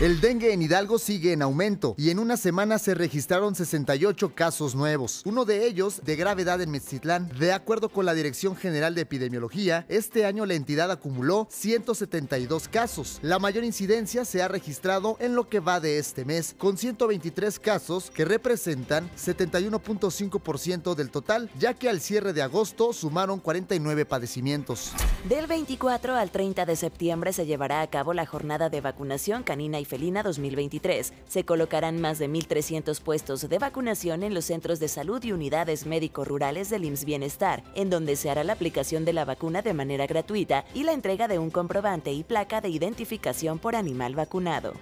El dengue en Hidalgo sigue en aumento y en una semana se registraron 68 casos nuevos, uno de ellos de gravedad en Mexitlán. De acuerdo con la Dirección General de Epidemiología, este año la entidad acumuló 172 casos. La mayor incidencia se ha registrado en lo que va de este mes, con 123 casos que representan 71.5% del total, ya que al cierre de agosto sumaron 49 padecimientos. Del 24 al 30 de septiembre se llevará a cabo la jornada de vacunación canina y felina 2023. Se colocarán más de 1.300 puestos de vacunación en los centros de salud y unidades médico-rurales del IMSS Bienestar, en donde se hará la aplicación de la vacuna de manera gratuita y la entrega de un comprobante y placa de identificación por animal vacunado.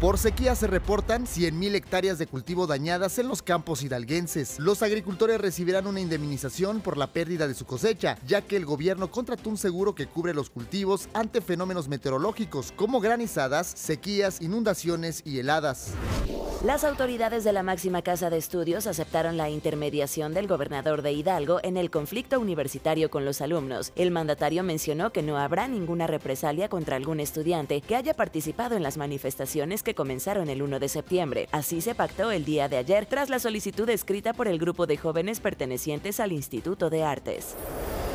Por sequía se reportan 100.000 hectáreas de cultivo dañadas en los campos hidalguenses. Los agricultores recibirán una indemnización por la pérdida de su cosecha, ya que el gobierno contrató un seguro que cubre los cultivos ante fenómenos meteorológicos como granizadas, sequías, inundaciones y heladas. Las autoridades de la máxima casa de estudios aceptaron la intermediación del gobernador de Hidalgo en el conflicto universitario con los alumnos. El mandatario mencionó que no habrá ninguna represalia contra algún estudiante que haya participado en las manifestaciones que comenzaron el 1 de septiembre. Así se pactó el día de ayer tras la solicitud escrita por el grupo de jóvenes pertenecientes al Instituto de Artes.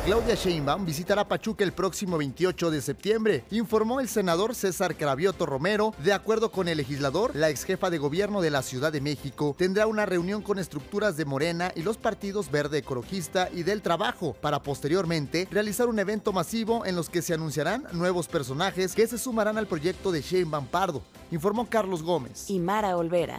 Claudia Sheinbaum visitará Pachuca el próximo 28 de septiembre, informó el senador César Cravioto Romero. De acuerdo con el legislador, la ex jefa de gobierno de la Ciudad de México tendrá una reunión con estructuras de Morena y los partidos Verde Ecologista y del Trabajo para posteriormente realizar un evento masivo en los que se anunciarán nuevos personajes que se sumarán al proyecto de Sheinbaum Pardo, informó Carlos Gómez. Y Mara Olvera.